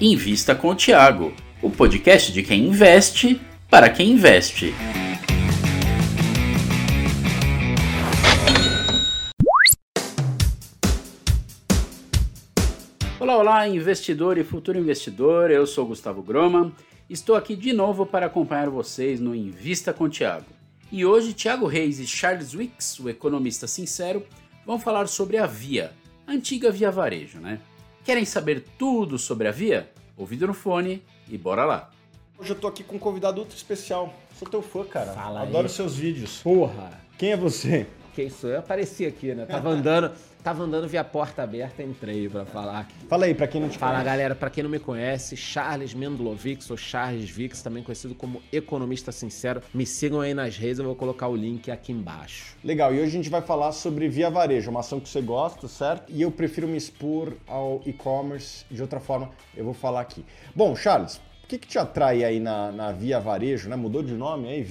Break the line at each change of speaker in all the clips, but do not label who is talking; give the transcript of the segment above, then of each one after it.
Invista com o Tiago, o podcast de quem investe para quem investe. Olá, olá, investidor e futuro investidor. Eu sou Gustavo Groma. Estou aqui de novo para acompanhar vocês no Invista com o Tiago. E hoje, Tiago Reis e Charles Wicks, o economista sincero, vão falar sobre a Via, a antiga Via Varejo, né? Querem saber tudo sobre a Via? Ouvido no fone e bora lá.
Hoje eu tô aqui com um convidado ultra especial. Sou teu fã, cara.
Fala
Adoro
aí.
seus vídeos.
Porra!
Quem é você?
Que isso? Eu apareci aqui, né? Tava andando, tava andando via porta aberta, entrei pra falar aqui.
Fala aí, pra quem não te
Fala
conhece.
galera, pra quem não me conhece, Charles Mendlovics ou Charles Vix, também conhecido como Economista Sincero. Me sigam aí nas redes, eu vou colocar o link aqui embaixo.
Legal, e hoje a gente vai falar sobre Via Varejo, uma ação que você gosta, certo? E eu prefiro me expor ao e-commerce de outra forma, eu vou falar aqui. Bom, Charles, o que, que te atrai aí na, na Via Varejo, né? Mudou de nome aí?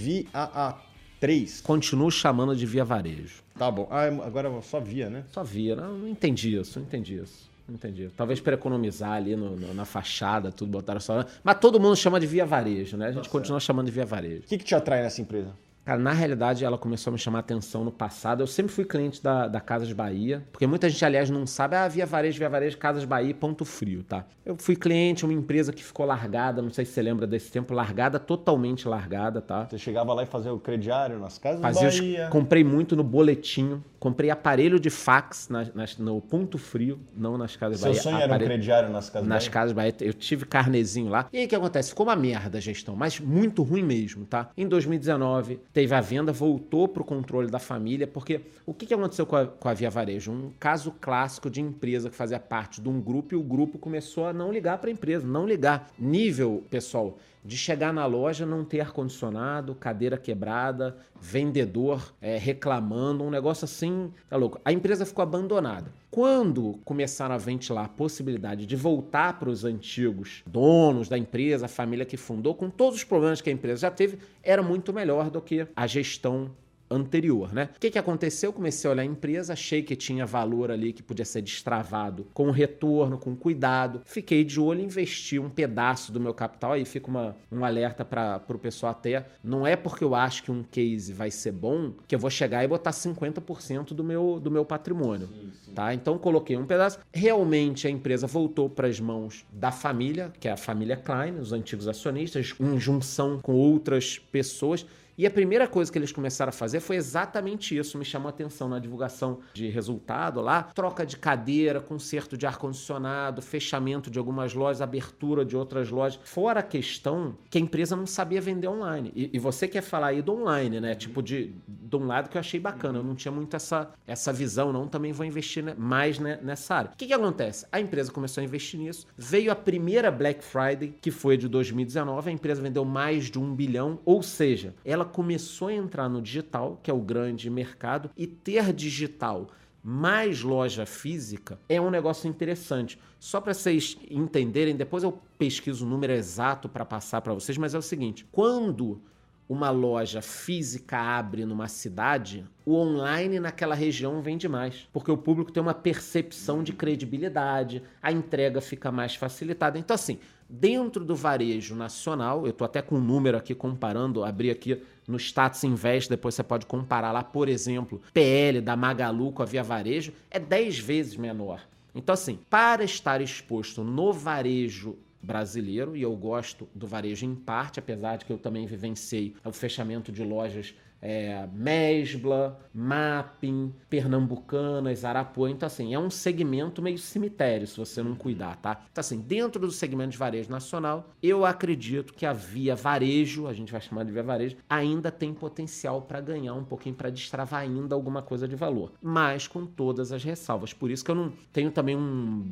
VAA3.
Continuo chamando de via varejo.
Tá bom. Ah, agora é só Via, né?
Só via, não, não entendi isso, não entendi isso. Não entendi. Talvez para economizar ali no- no- na fachada, tudo, botaram só. Mas todo mundo chama de via varejo, né? A gente continua chamando de via varejo.
O que, que te atrai nessa empresa?
Cara, na realidade, ela começou a me chamar atenção no passado. Eu sempre fui cliente da, da Casas Bahia, porque muita gente, aliás, não sabe, ah, via varejo, via varejo, Casas Bahia, ponto frio, tá? Eu fui cliente, uma empresa que ficou largada, não sei se você lembra desse tempo, largada, totalmente largada, tá?
Você chegava lá e fazia o crediário nas casas
Fazia os-
Bahia.
comprei muito no boletinho, comprei aparelho de fax na- nas- no ponto frio, não nas Casas
Seu
Bahia.
sonho era um
aparelho-
crediário nas casas
nas
Bahia?
casas Bahia, eu tive carnezinho lá. E aí o que acontece? Ficou uma merda a gestão, mas muito ruim mesmo, tá? Em 2019, teve a venda, voltou pro controle da família, porque o que, que aconteceu com a, com a Via Varejo? Um caso clássico de empresa que fazia parte de um grupo e o grupo começou a não ligar para a empresa, não ligar. Nível, pessoal, de chegar na loja, não ter ar-condicionado, cadeira quebrada, vendedor é, reclamando, um negócio assim, tá louco. A empresa ficou abandonada. Quando começaram a ventilar a possibilidade de voltar para os antigos donos da empresa, a família que fundou, com todos os problemas que a empresa já teve, era muito melhor do que a gestão anterior, né? O que, que aconteceu? Comecei a olhar a empresa, achei que tinha valor ali que podia ser destravado com retorno, com cuidado. Fiquei de olho, investi um pedaço do meu capital. Aí fica uma, um alerta para o pessoal até. Não é porque eu acho que um case vai ser bom que eu vou chegar e botar 50% do meu, do meu patrimônio. Tá? Então coloquei um pedaço. Realmente a empresa voltou para as mãos da família, que é a família Klein, os antigos acionistas, em junção com outras pessoas. E a primeira coisa que eles começaram a fazer foi exatamente isso. Me chamou a atenção na divulgação de resultado lá: troca de cadeira, conserto de ar-condicionado, fechamento de algumas lojas, abertura de outras lojas. Fora a questão que a empresa não sabia vender online. E, e você quer falar aí do online, né? Tipo, de, de um lado que eu achei bacana. Eu não tinha muito essa, essa visão, não. Também vou investir mais né, nessa área. O que, que acontece? A empresa começou a investir nisso. Veio a primeira Black Friday, que foi de 2019. A empresa vendeu mais de um bilhão. Ou seja, ela começou a entrar no digital, que é o grande mercado, e ter digital mais loja física é um negócio interessante. Só para vocês entenderem, depois eu pesquiso o número exato para passar para vocês, mas é o seguinte: quando uma loja física abre numa cidade, o online naquela região vende mais, porque o público tem uma percepção de credibilidade, a entrega fica mais facilitada. Então, assim, dentro do varejo nacional, eu estou até com um número aqui comparando, abri aqui no Status Invest, depois você pode comparar lá, por exemplo, PL da Magalu com a Via Varejo, é 10 vezes menor. Então, assim, para estar exposto no varejo brasileiro, e eu gosto do varejo em parte, apesar de que eu também vivenciei o fechamento de lojas é, Mesbla, Mapping, Pernambucanas, Arapuã. Então, assim, é um segmento meio cemitério, se você não cuidar, tá? Então, assim, dentro do segmento de varejo nacional, eu acredito que a Via Varejo, a gente vai chamar de Via Varejo, ainda tem potencial para ganhar um pouquinho, para destravar ainda alguma coisa de valor. Mas com todas as ressalvas. Por isso que eu não tenho também um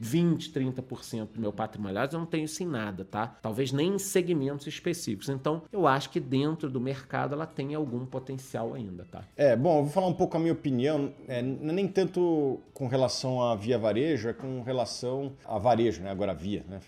20, 30% do meu patrimônio. Aliás, eu não tenho isso em nada, tá? Talvez nem em segmentos específicos. Então, eu acho que dentro do mercado ela tem algum potencial ainda, tá?
É, bom, eu vou falar um pouco a minha opinião, é, não é nem tanto com relação à via varejo, é com relação a varejo, né? Agora via, né?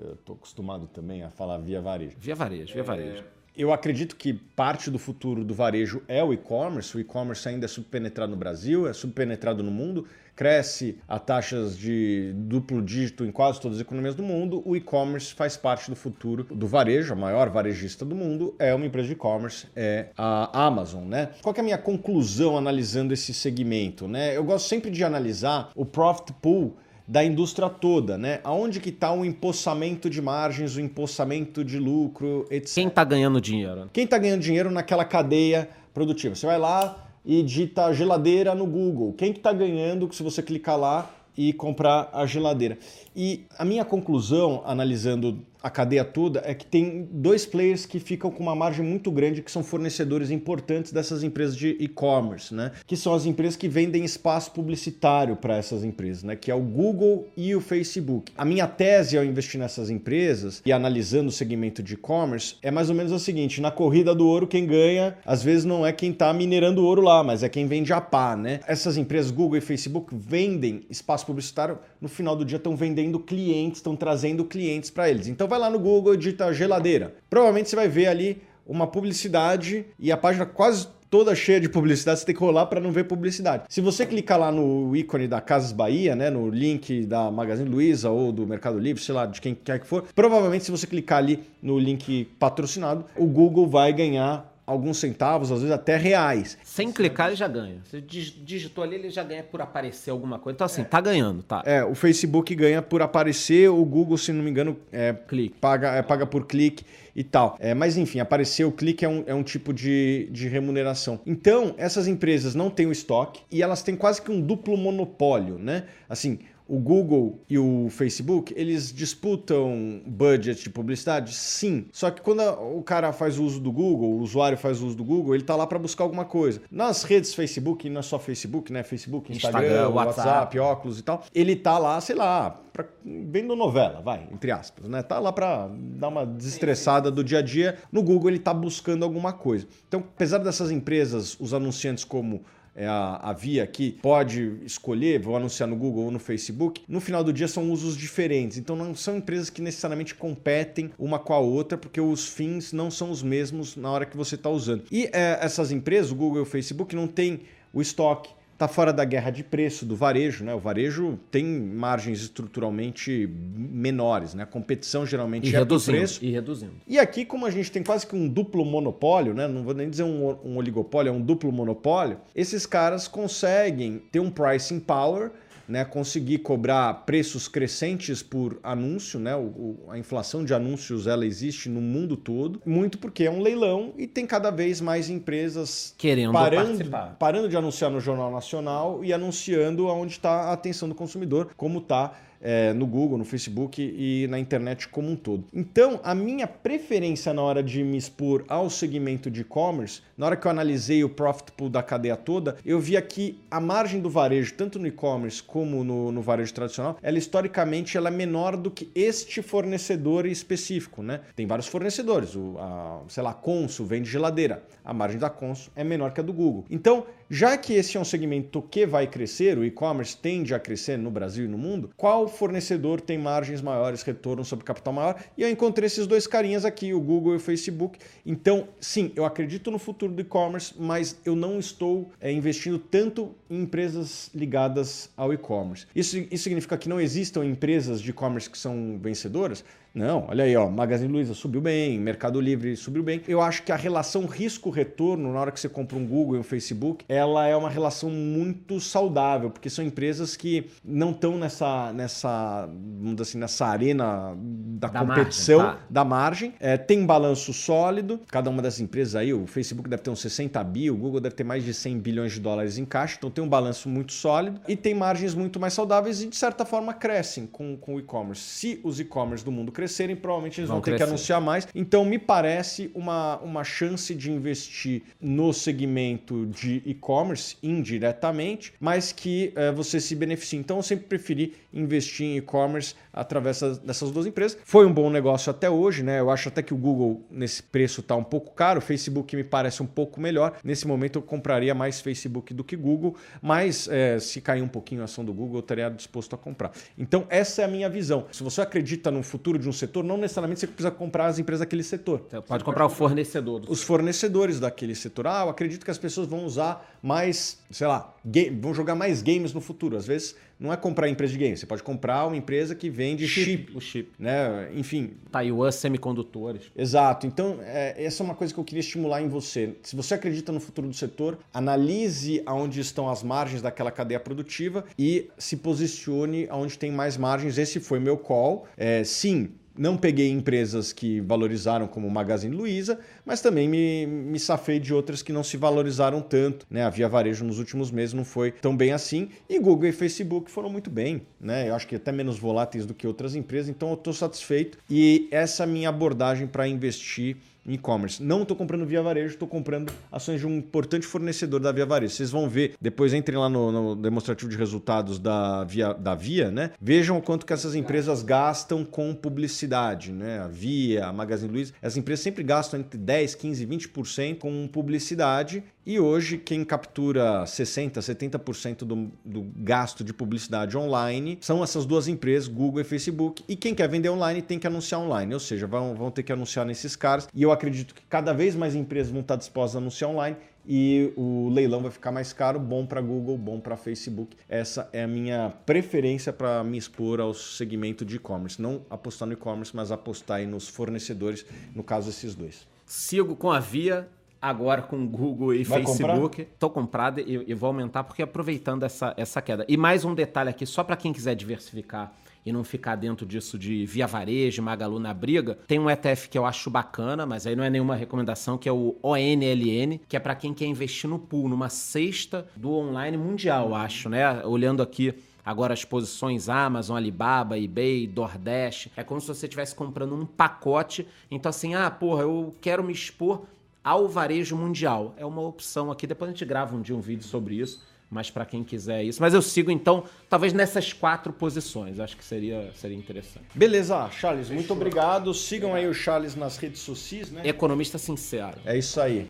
Eu tô acostumado também a falar via varejo.
Via varejo, via varejo.
eu acredito que parte do futuro do varejo é o e-commerce. O e-commerce ainda é subpenetrado no Brasil, é subpenetrado no mundo, cresce a taxas de duplo dígito em quase todas as economias do mundo. O e-commerce faz parte do futuro do varejo, a maior varejista do mundo é uma empresa de e-commerce, é a Amazon, né? Qual é a minha conclusão analisando esse segmento, né? Eu gosto sempre de analisar o profit pool da indústria toda, né? Aonde que está o empossamento de margens, o empossamento de lucro, etc.
Quem está ganhando dinheiro?
Quem está ganhando dinheiro naquela cadeia produtiva? Você vai lá e digita geladeira no Google. Quem que está ganhando se você clicar lá e comprar a geladeira? E a minha conclusão, analisando a cadeia toda é que tem dois players que ficam com uma margem muito grande, que são fornecedores importantes dessas empresas de e-commerce, né? Que são as empresas que vendem espaço publicitário para essas empresas, né? Que é o Google e o Facebook. A minha tese ao investir nessas empresas e analisando o segmento de e-commerce é mais ou menos a seguinte: na corrida do ouro, quem ganha às vezes não é quem está minerando ouro lá, mas é quem vende a pá, né? Essas empresas, Google e Facebook, vendem espaço publicitário, no final do dia estão vendendo clientes, estão trazendo clientes para eles. Então vai lá no Google e digita geladeira. Provavelmente você vai ver ali uma publicidade e a página quase toda cheia de publicidade, você tem que rolar para não ver publicidade. Se você clicar lá no ícone da Casas Bahia, né, no link da Magazine Luiza ou do Mercado Livre, sei lá, de quem quer que for, provavelmente se você clicar ali no link patrocinado, o Google vai ganhar alguns centavos, às vezes até reais.
Sem clicar ele já ganha. Você digitou ali, ele já ganha por aparecer alguma coisa. Então assim, é. tá ganhando, tá?
É, o Facebook ganha por aparecer, o Google, se não me engano, é, clique. Paga, é, paga por clique e tal. É, mas enfim, aparecer o clique é um, é um tipo de, de remuneração. Então, essas empresas não têm o estoque e elas têm quase que um duplo monopólio, né? Assim, o Google e o Facebook, eles disputam budget de publicidade? Sim. Só que quando o cara faz uso do Google, o usuário faz uso do Google, ele tá lá para buscar alguma coisa. Nas redes Facebook, não é só Facebook, né? Facebook, Instagram, Instagram WhatsApp, WhatsApp, óculos e tal. Ele tá lá, sei lá, pra, vendo novela, vai, entre aspas, né? Tá lá para dar uma desestressada do dia a dia. No Google ele tá buscando alguma coisa. Então, apesar dessas empresas, os anunciantes como é a, a Via que pode escolher, vou anunciar no Google ou no Facebook, no final do dia são usos diferentes. Então não são empresas que necessariamente competem uma com a outra, porque os fins não são os mesmos na hora que você está usando. E é, essas empresas, o Google e o Facebook, não têm o estoque está fora da guerra de preço do varejo, né? O varejo tem margens estruturalmente menores, né? A competição geralmente
e
é
reduzindo,
do preço.
E reduzindo.
E aqui, como a gente tem quase que um duplo monopólio, né? Não vou nem dizer um, um oligopólio, é um duplo monopólio. Esses caras conseguem ter um pricing power né, conseguir cobrar preços crescentes por anúncio, né, o, a inflação de anúncios ela existe no mundo todo, muito porque é um leilão e tem cada vez mais empresas
querendo
parando,
participar.
parando de anunciar no Jornal Nacional e anunciando aonde está a atenção do consumidor, como está é, no Google, no Facebook e na internet como um todo. Então, a minha preferência na hora de me expor ao segmento de e-commerce, na hora que eu analisei o profit pool da cadeia toda, eu vi aqui a margem do varejo, tanto no e-commerce como no, no, varejo tradicional, ela historicamente ela é menor do que este fornecedor específico, né? Tem vários fornecedores, o, a, sei lá, Consul vende geladeira, a margem da Consul é menor que a do Google. Então, já que esse é um segmento que vai crescer, o e-commerce tende a crescer no Brasil e no mundo, qual fornecedor tem margens maiores, retorno sobre capital maior? E eu encontrei esses dois carinhas aqui, o Google e o Facebook. Então, sim, eu acredito no futuro do e-commerce, mas eu não estou é, investindo tanto em empresas ligadas ao e-commerce. Isso, isso significa que não existam empresas de e-commerce que são vencedoras? Não, olha aí, ó, Magazine Luiza subiu bem, Mercado Livre subiu bem. Eu acho que a relação risco-retorno na hora que você compra um Google e um Facebook, ela é uma relação muito saudável, porque são empresas que não estão nessa, nessa, vamos assim, nessa arena da, da competição, margem, tá. da margem. É, tem balanço sólido, cada uma dessas empresas aí, o Facebook deve ter uns 60 bi, o Google deve ter mais de 100 bilhões de dólares em caixa, então tem um balanço muito sólido e tem margens muito mais saudáveis e de certa forma crescem com, com o e-commerce. Se os e-commerce do mundo crescerem, crescerem, provavelmente eles vão, vão ter crescer. que anunciar mais. Então, me parece uma, uma chance de investir no segmento de e-commerce indiretamente, mas que é, você se beneficie. Então, eu sempre preferi investir em e-commerce através dessas duas empresas. Foi um bom negócio até hoje, né? Eu acho até que o Google nesse preço está um pouco caro, o Facebook me parece um pouco melhor. Nesse momento eu compraria mais Facebook do que Google, mas é, se cair um pouquinho a ação do Google, eu estaria disposto a comprar. Então essa é a minha visão. Se você acredita no futuro de um setor, não necessariamente você precisa comprar as empresas daquele setor.
Você pode comprar o fornecedor.
Os fornecedores daquele setor. Ah, eu acredito que as pessoas vão usar mais, sei lá, vão jogar mais games no futuro. Às vezes não é comprar empresa de games, você pode comprar uma empresa que vende chip, chip
o chip,
né? Enfim.
Taiwan Semicondutores.
Exato. Então, é, essa é uma coisa que eu queria estimular em você. Se você acredita no futuro do setor, analise aonde estão as margens daquela cadeia produtiva e se posicione aonde tem mais margens. Esse foi meu call. É, sim, não peguei empresas que valorizaram como Magazine Luiza, mas também me, me safei de outras que não se valorizaram tanto. Né? A Via Varejo nos últimos meses não foi tão bem assim. E Google e Facebook foram muito bem. Né? Eu acho que até menos voláteis do que outras empresas, então eu estou satisfeito. E essa é minha abordagem para investir e-commerce. Não estou comprando via varejo, estou comprando ações de um importante fornecedor da Via Varejo. Vocês vão ver, depois entrem lá no, no, demonstrativo de resultados da Via, da Via, né? Vejam o quanto que essas empresas gastam com publicidade, né? A Via, a Magazine Luiza, as empresas sempre gastam entre 10, 15, 20% com publicidade e hoje, quem captura 60%, 70% do, do gasto de publicidade online são essas duas empresas, Google e Facebook. E quem quer vender online tem que anunciar online, ou seja, vão, vão ter que anunciar nesses caras. E eu acredito que cada vez mais empresas vão estar dispostas a anunciar online e o leilão vai ficar mais caro, bom para Google, bom para Facebook. Essa é a minha preferência para me expor ao segmento de e-commerce. Não apostar no e-commerce, mas apostar nos fornecedores, no caso esses dois.
Sigo com a Via agora com Google e Vai Facebook. Estou comprado e, e, vou aumentar porque aproveitando essa, essa queda. E mais um detalhe aqui, só para quem quiser diversificar e não ficar dentro disso de via varejo, Magalu na briga, tem um ETF que eu acho bacana, mas aí não é nenhuma recomendação, que é o ONLN, que é para quem quer investir no pool, numa cesta do online mundial, acho, né? Olhando aqui agora as posições Amazon, Alibaba, eBay, DoorDash. É como se você estivesse comprando um pacote. Então, assim, ah, porra, eu quero me expor ao varejo mundial. É uma opção aqui. Depois a gente grava um dia um vídeo sobre isso, mas para quem quiser isso. Mas eu sigo então, talvez nessas quatro posições. Acho que seria, seria interessante.
Beleza, Charles, muito obrigado. Sigam aí o Charles nas redes sociais, né?
Economista sincero.
É isso aí.